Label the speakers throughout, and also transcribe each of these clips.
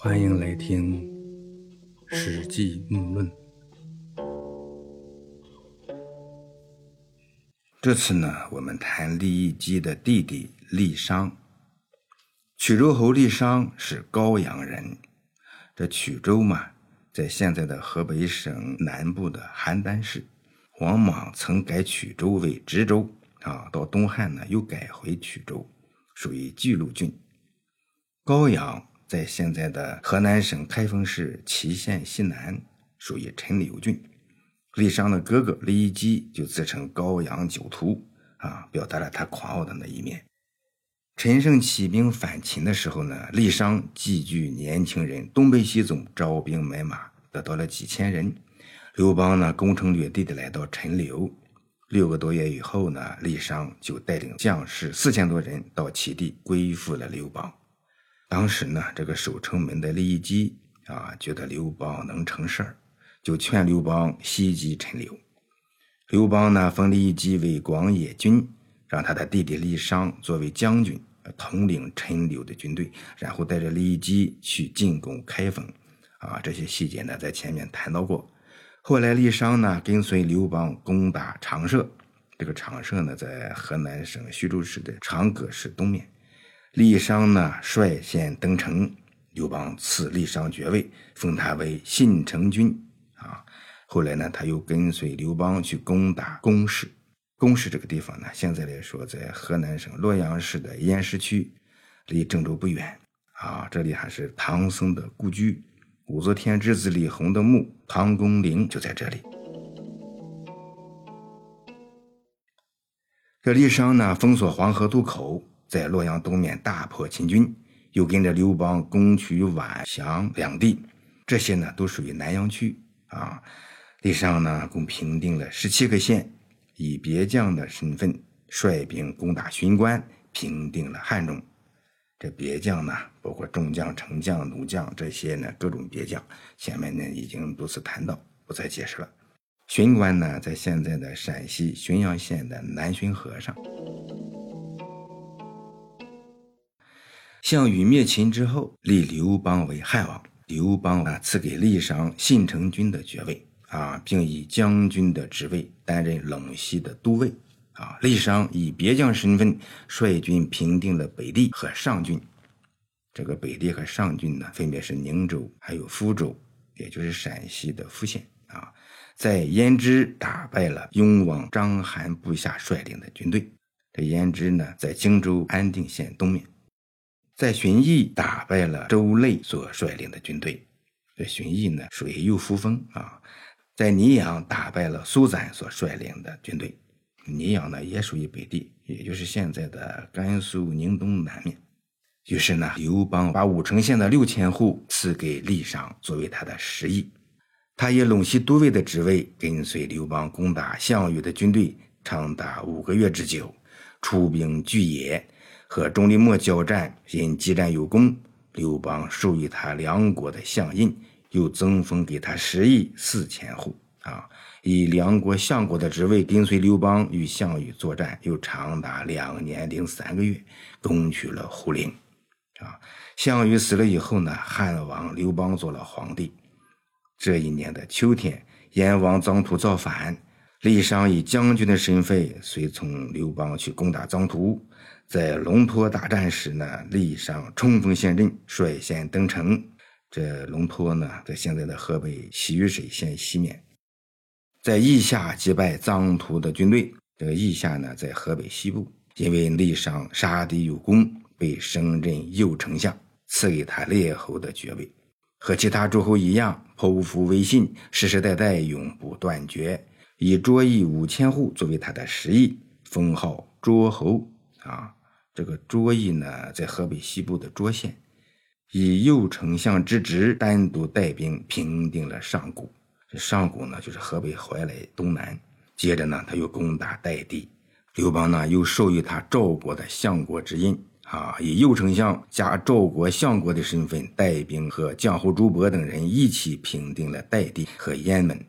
Speaker 1: 欢迎来听《史记目论》。
Speaker 2: 这次呢，我们谈李义基的弟弟李商。曲州侯利商是高阳人。这曲州嘛，在现在的河北省南部的邯郸市。王莽曾改曲州为直州啊，到东汉呢又改回曲州，属于巨鹿郡。高阳。在现在的河南省开封市杞县西南，属于陈留郡。李商的哥哥李基就自称高阳酒徒，啊，表达了他狂傲的那一面。陈胜起兵反秦的时候呢，李商寄居年轻人，东北西走，招兵买马，得到了几千人。刘邦呢，攻城略地的来到陈留，六个多月以后呢，李商就带领将士四千多人到齐地归附了刘邦。当时呢，这个守城门的李基啊，觉得刘邦能成事儿，就劝刘邦袭击陈留。刘邦呢，封李基为广野君，让他的弟弟李商作为将军，统领陈留的军队，然后带着李基去进攻开封。啊，这些细节呢，在前面谈到过。后来李商呢，跟随刘邦攻打长社，这个长社呢，在河南省徐州市的长葛市东面。李商呢率先登城，刘邦赐李商爵位，封他为信城君。啊，后来呢，他又跟随刘邦去攻打宫室。宫室这个地方呢，现在来说在河南省洛阳市的偃师区，离郑州不远。啊，这里还是唐僧的故居，武则天之子李弘的墓，唐公陵就在这里。这李商呢，封锁黄河渡口。在洛阳东面大破秦军，又跟着刘邦攻取宛降两地，这些呢都属于南阳区啊。李商呢共平定了十七个县，以别将的身份率兵攻打巡关，平定了汉中。这别将呢，包括中将、丞将、弩将这些呢各种别将，前面呢已经多次谈到，不再解释了。巡关呢，在现在的陕西浔阳县的南浔河上。项羽灭秦之后，立刘邦为汉王。刘邦啊，赐给李商信成君的爵位啊，并以将军的职位担任陇西的都尉啊。李商以别将身份率军平定了北地和上郡。这个北地和上郡呢，分别是宁州还有福州，也就是陕西的富县啊。在胭脂打败了雍王章邯部下率领的军队。这胭脂呢，在荆州安定县东面。在荀彧打败了周累所率领的军队，这荀彧呢属于右扶风啊。在泥阳打败了苏赞所率领的军队，泥阳呢也属于北地，也就是现在的甘肃宁东南面。于是呢，刘邦把武城县的六千户赐给李商作为他的食邑，他以陇西都尉的职位跟随刘邦攻打项羽的军队长达五个月之久，出兵巨野。和钟离墨交战，因激战有功，刘邦授予他梁国的相印，又增封给他十亿四千户。啊，以梁国相国的职位跟随刘邦与项羽作战，又长达两年零三个月，攻取了胡陵。啊，项羽死了以后呢，汉王刘邦做了皇帝。这一年的秋天，燕王臧荼造反，李商以将军的身份随从刘邦去攻打臧荼。在龙坡大战时呢，李商冲锋陷阵，率先登城。这龙坡呢，在现在的河北西雨水县西面，在弋下击败臧荼的军队。这个弋下呢，在河北西部，因为李商杀敌有功，被升任右丞相，赐给他列侯的爵位。和其他诸侯一样，剖腹为信，世世代代永不断绝。以卓邑五千户作为他的食邑，封号卓侯啊。这个卓邑呢，在河北西部的涿县，以右丞相之职，单独带兵平定了上谷。这上谷呢，就是河北怀来东南。接着呢，他又攻打代地。刘邦呢，又授予他赵国的相国之印啊，以右丞相加赵国相国的身份，带兵和绛侯朱伯等人一起平定了代地和燕门。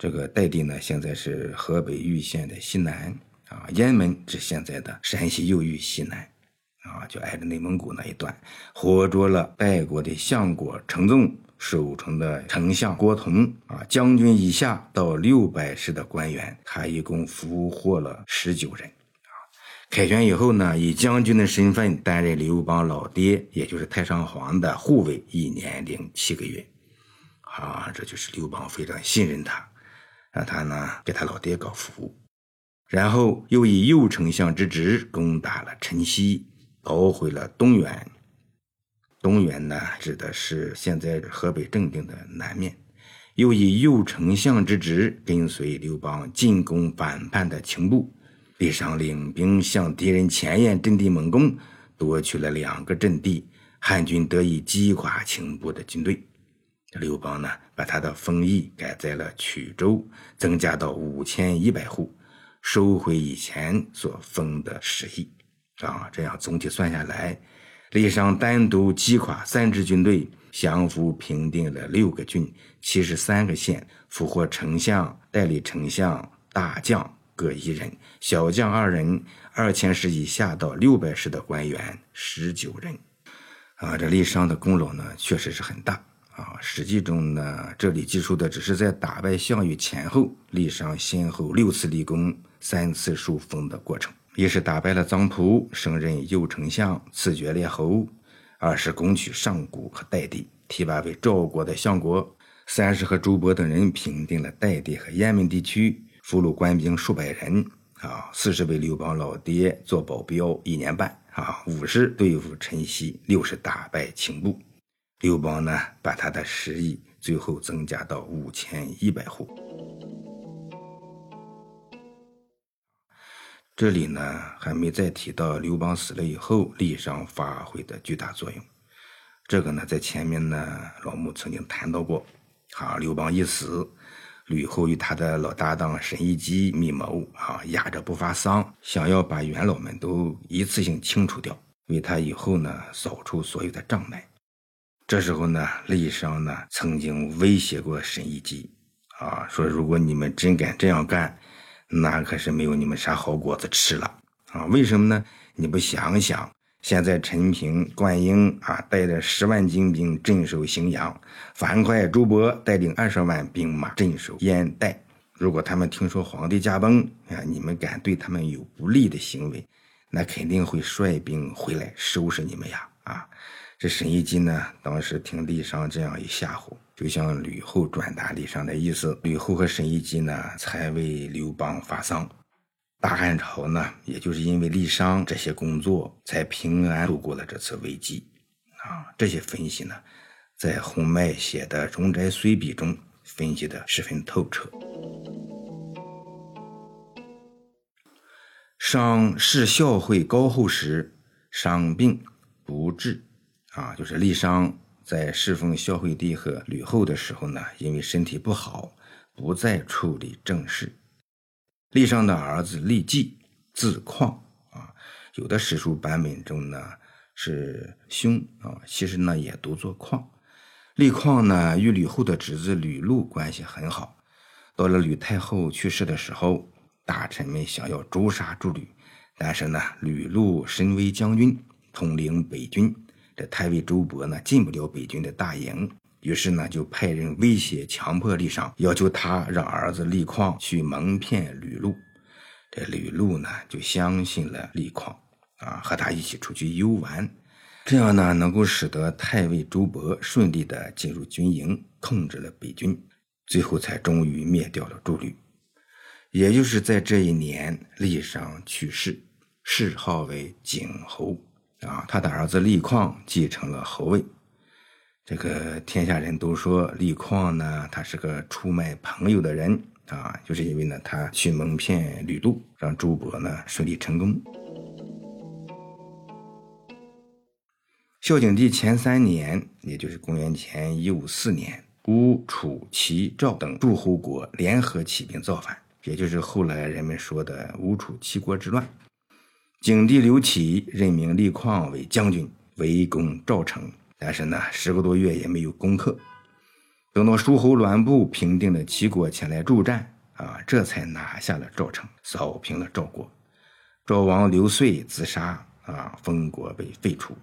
Speaker 2: 这个代地呢，现在是河北禹县的西南。啊，雁门是现在的山西右玉西南，啊，就挨着内蒙古那一段，活捉了代国的相国程纵、守城的丞相郭同啊，将军以下到六百师的官员，他一共俘获了十九人。啊，凯旋以后呢，以将军的身份担任刘邦老爹，也就是太上皇的护卫一年零七个月。啊，这就是刘邦非常信任他，让他呢给他老爹搞服务。然后又以右丞相之职攻打了陈豨，捣毁了东原。东原呢，指的是现在河北正定的南面。又以右丞相之职跟随刘邦进攻反叛的秦部，李商领兵向敌人前沿阵地猛攻，夺取了两个阵地，汉军得以击垮秦部的军队。这刘邦呢，把他的封邑改在了曲州，增加到五千一百户。收回以前所封的十邑，啊，这样总体算下来，李商单独击垮三支军队，降服平定了六个郡、七十三个县，俘获丞相、代理丞相、大将各一人，小将二人，二千石以下到六百石的官员十九人。啊，这李商的功劳呢，确实是很大啊。实际中呢，这里记述的只是在打败项羽前后，李商先后六次立功。三次受封的过程，一是打败了臧荼，升任右丞相，赐爵列侯；二是攻取上谷和代地，提拔为赵国的相国；三是和周勃等人平定了代地和雁门地区，俘虏官兵数百人；啊，四是为刘邦老爹做保镖一年半；啊，五是对付陈豨；六是打败秦部。刘邦呢，把他的实邑最后增加到五千一百户。这里呢还没再提到刘邦死了以后，李商发挥的巨大作用。这个呢在前面呢老穆曾经谈到过。啊，刘邦一死，吕后与他的老搭档沈一基密谋啊，压着不发丧，想要把元老们都一次性清除掉，为他以后呢扫除所有的障碍。这时候呢，李商呢曾经威胁过沈一基，啊，说如果你们真敢这样干。那可是没有你们啥好果子吃了啊！为什么呢？你不想想，现在陈平、灌婴啊带着十万精兵镇守荥阳，樊哙、朱伯带领二十万兵马镇守燕代。如果他们听说皇帝驾崩啊，你们敢对他们有不利的行为，那肯定会率兵回来收拾你们呀！啊，这沈亦基呢，当时听李商这样一吓唬。就向吕后转达李商的意思，吕后和沈亦基呢才为刘邦发丧。大汉朝呢，也就是因为李商这些工作，才平安度过了这次危机。啊，这些分析呢，在洪迈写的《容斋随笔》中分析的十分透彻。商是孝惠高后时，伤病不治，啊，就是李商。在侍奉孝惠帝和吕后的时候呢，因为身体不好，不再处理政事。李商的儿子李绩，字况啊，有的史书版本中呢是兄啊，其实呢也读作况。李况呢与吕后的侄子吕禄关系很好。到了吕太后去世的时候，大臣们想要诛杀诸吕，但是呢，吕禄身为将军，统领北军。这太尉周勃呢进不了北军的大营，于是呢就派人威胁、强迫李商，要求他让儿子李匡去蒙骗吕禄。这吕禄呢就相信了李匡，啊，和他一起出去游玩，这样呢能够使得太尉周勃顺利的进入军营，控制了北军，最后才终于灭掉了诸吕。也就是在这一年，李商去世，谥号为景侯。啊，他的儿子李况继承了侯位。这个天下人都说李况呢，他是个出卖朋友的人啊，就是因为呢，他去蒙骗吕禄，让周勃呢顺利成功。孝景帝前三年，也就是公元前一五四年，吴、楚、齐、赵等诸侯国联合起兵造反，也就是后来人们说的吴楚七国之乱。景帝刘启任命李况为将军，围攻赵城，但是呢，十个多月也没有攻克。等到诸侯栾布平定了齐国前来助战，啊，这才拿下了赵城，扫平了赵国。赵王刘遂自杀，啊，封国被废除。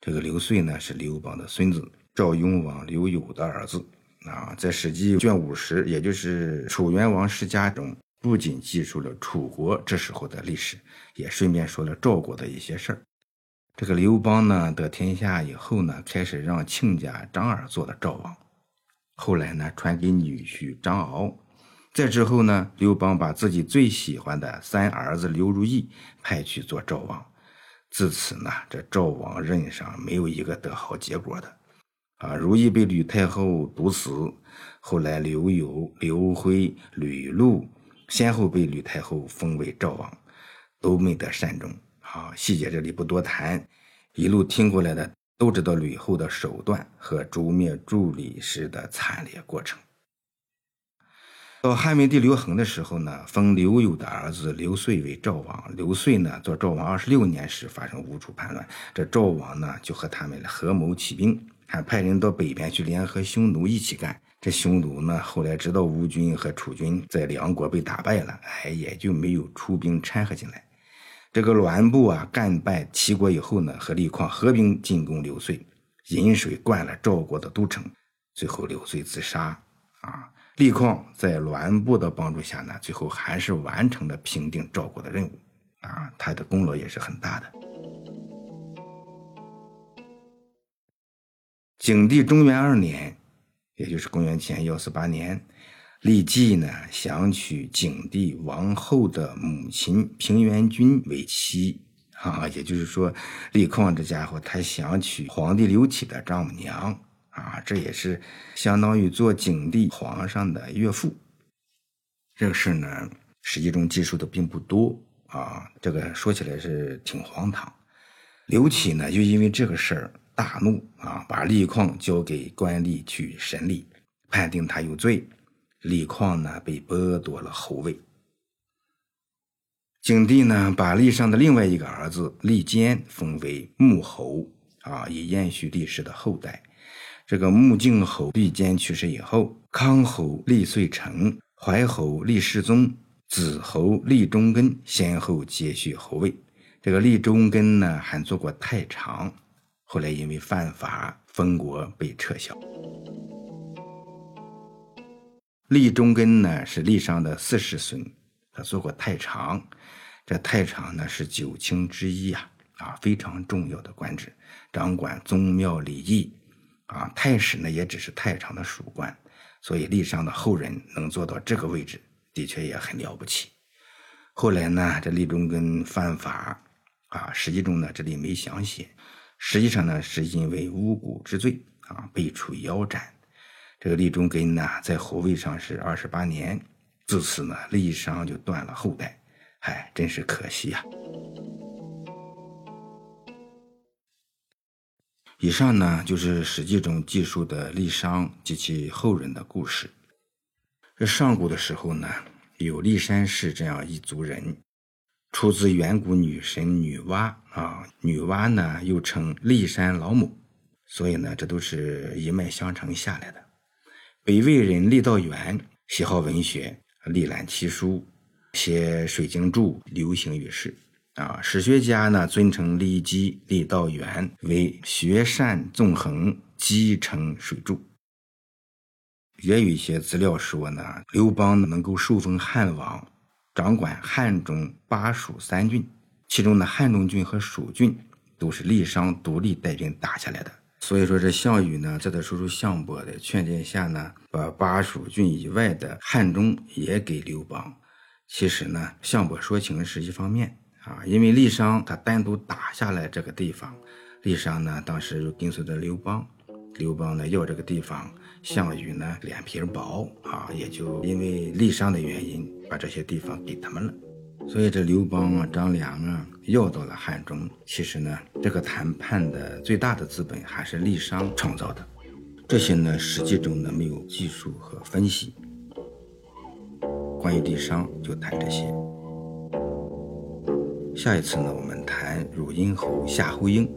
Speaker 2: 这个刘遂呢是刘邦的孙子，赵雍王刘友的儿子啊。在《史记》卷五十，也就是《楚元王世家》中，不仅记述了楚国这时候的历史，也顺便说了赵国的一些事儿。这个刘邦呢得天下以后呢，开始让亲家张耳做了赵王，后来呢传给女婿张敖。再之后呢，刘邦把自己最喜欢的三儿子刘如意派去做赵王。自此呢，这赵王任上没有一个得好结果的。啊，如意被吕太后毒死，后来刘友、刘辉、吕禄先后被吕太后封为赵王，都没得善终。啊，细节这里不多谈，一路听过来的都知道吕后的手段和诛灭助理时的惨烈过程。到汉文帝刘恒的时候呢，封刘友的儿子刘遂为赵王。刘遂呢做赵王二十六年时发生吴楚叛乱，这赵王呢就和他们合谋起兵，还派人到北边去联合匈奴一起干。这匈奴呢后来知道吴军和楚军在梁国被打败了，哎，也就没有出兵掺和进来。这个栾布啊干败齐国以后呢，和李旷合兵进攻刘遂，引水灌了赵国的都城，最后刘遂自杀啊。李旷在栾布的帮助下呢，最后还是完成了平定赵国的任务，啊，他的功劳也是很大的。景帝中元二年，也就是公元前幺四八年，李济呢想娶景帝王后的母亲平原君为妻，啊，也就是说，李旷这家伙他想娶皇帝刘启的丈母娘。啊，这也是相当于做景帝皇上的岳父。这个事呢，实际中记述的并不多啊。这个说起来是挺荒唐。刘启呢，就因为这个事儿大怒啊，把李旷交给官吏去审理，判定他有罪。李旷呢，被剥夺了侯位。景帝呢，把历上的另外一个儿子李坚封为穆侯啊，以延续历史的后代。这个穆敬侯李坚去世以后，康侯李遂成、怀侯李世宗、子侯李忠根先后接续侯位。这个李忠根呢，还做过太常，后来因为犯法封国被撤销。立忠根呢是李商的四世孙，他做过太常。这太常呢是九卿之一啊，啊非常重要的官职，掌管宗庙礼仪。啊，太史呢也只是太常的属官，所以李商的后人能做到这个位置，的确也很了不起。后来呢，这立忠根犯法，啊，实际中呢这里没详写，实际上呢是因为巫蛊之罪啊被处腰斩。这个立忠根呢在侯位上是二十八年，自此呢李商就断了后代，唉，真是可惜呀。以上呢就是《史记》中记述的立商及其后人的故事。这上古的时候呢，有立山氏这样一族人，出自远古女神女娲啊。女娲呢又称骊山老母，所以呢这都是一脉相承下来的。北魏人郦道元喜好文学，历览奇书，写水经注，流行于世。啊，史学家呢尊称李基、郦道元为学善纵横，机成水著。也有一些资料说呢，刘邦能够受封汉王，掌管汉中巴蜀三郡，其中的汉中郡和蜀郡都是郦商独立带兵打下来的。所以说，这项羽呢，在他叔叔项伯的劝谏下呢，把巴蜀郡以外的汉中也给刘邦。其实呢，项伯说情是一方面。啊，因为郦商他单独打下来这个地方，郦商呢当时又跟随着刘邦，刘邦呢要这个地方，项羽呢脸皮薄啊，也就因为郦商的原因，把这些地方给他们了。所以这刘邦啊、张良啊要到了汉中，其实呢这个谈判的最大的资本还是郦商创造的，这些呢实际中呢没有技术和分析。关于郦商就谈这些。下一次呢，我们谈汝阴侯夏侯婴。